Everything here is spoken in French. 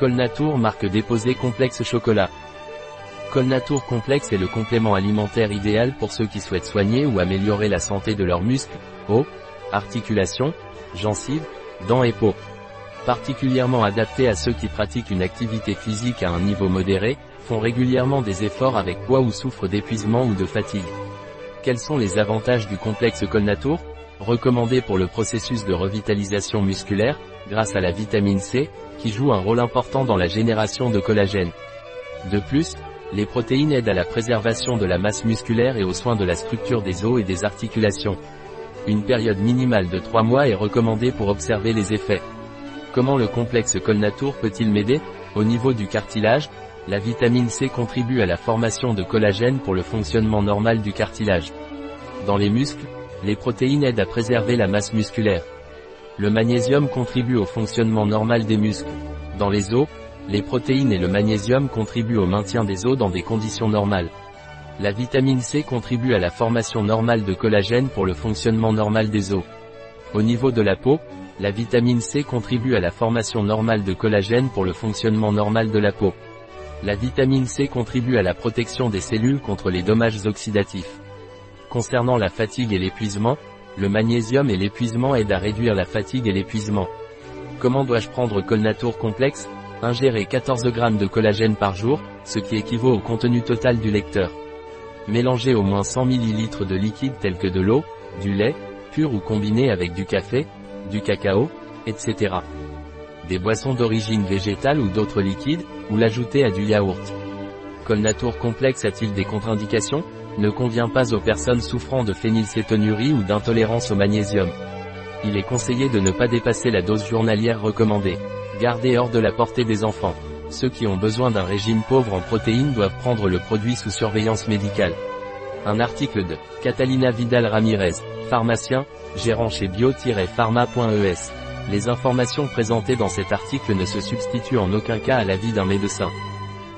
Colnatour marque déposée complexe chocolat. Colnatour complexe est le complément alimentaire idéal pour ceux qui souhaitent soigner ou améliorer la santé de leurs muscles, os, articulations, gencives, dents et peau. Particulièrement adapté à ceux qui pratiquent une activité physique à un niveau modéré, font régulièrement des efforts avec poids ou souffrent d'épuisement ou de fatigue. Quels sont les avantages du complexe Colnatour? Recommandé pour le processus de revitalisation musculaire, grâce à la vitamine C, qui joue un rôle important dans la génération de collagène. De plus, les protéines aident à la préservation de la masse musculaire et aux soins de la structure des os et des articulations. Une période minimale de 3 mois est recommandée pour observer les effets. Comment le complexe Colnatour peut-il m'aider? Au niveau du cartilage, la vitamine C contribue à la formation de collagène pour le fonctionnement normal du cartilage. Dans les muscles, les protéines aident à préserver la masse musculaire. Le magnésium contribue au fonctionnement normal des muscles. Dans les os, les protéines et le magnésium contribuent au maintien des os dans des conditions normales. La vitamine C contribue à la formation normale de collagène pour le fonctionnement normal des os. Au niveau de la peau, la vitamine C contribue à la formation normale de collagène pour le fonctionnement normal de la peau. La vitamine C contribue à la protection des cellules contre les dommages oxydatifs. Concernant la fatigue et l'épuisement, le magnésium et l'épuisement aident à réduire la fatigue et l'épuisement. Comment dois-je prendre Colnatour complexe? Ingérer 14 g de collagène par jour, ce qui équivaut au contenu total du lecteur. Mélanger au moins 100 ml de liquide tel que de l'eau, du lait, pur ou combiné avec du café, du cacao, etc. Des boissons d'origine végétale ou d'autres liquides, ou l'ajouter à du yaourt. Colnatour complexe a-t-il des contre-indications? Ne convient pas aux personnes souffrant de phénylcétonurie ou d'intolérance au magnésium. Il est conseillé de ne pas dépasser la dose journalière recommandée. Gardez hors de la portée des enfants. Ceux qui ont besoin d'un régime pauvre en protéines doivent prendre le produit sous surveillance médicale. Un article de Catalina Vidal Ramirez, pharmacien, gérant chez bio-pharma.es. Les informations présentées dans cet article ne se substituent en aucun cas à l'avis d'un médecin.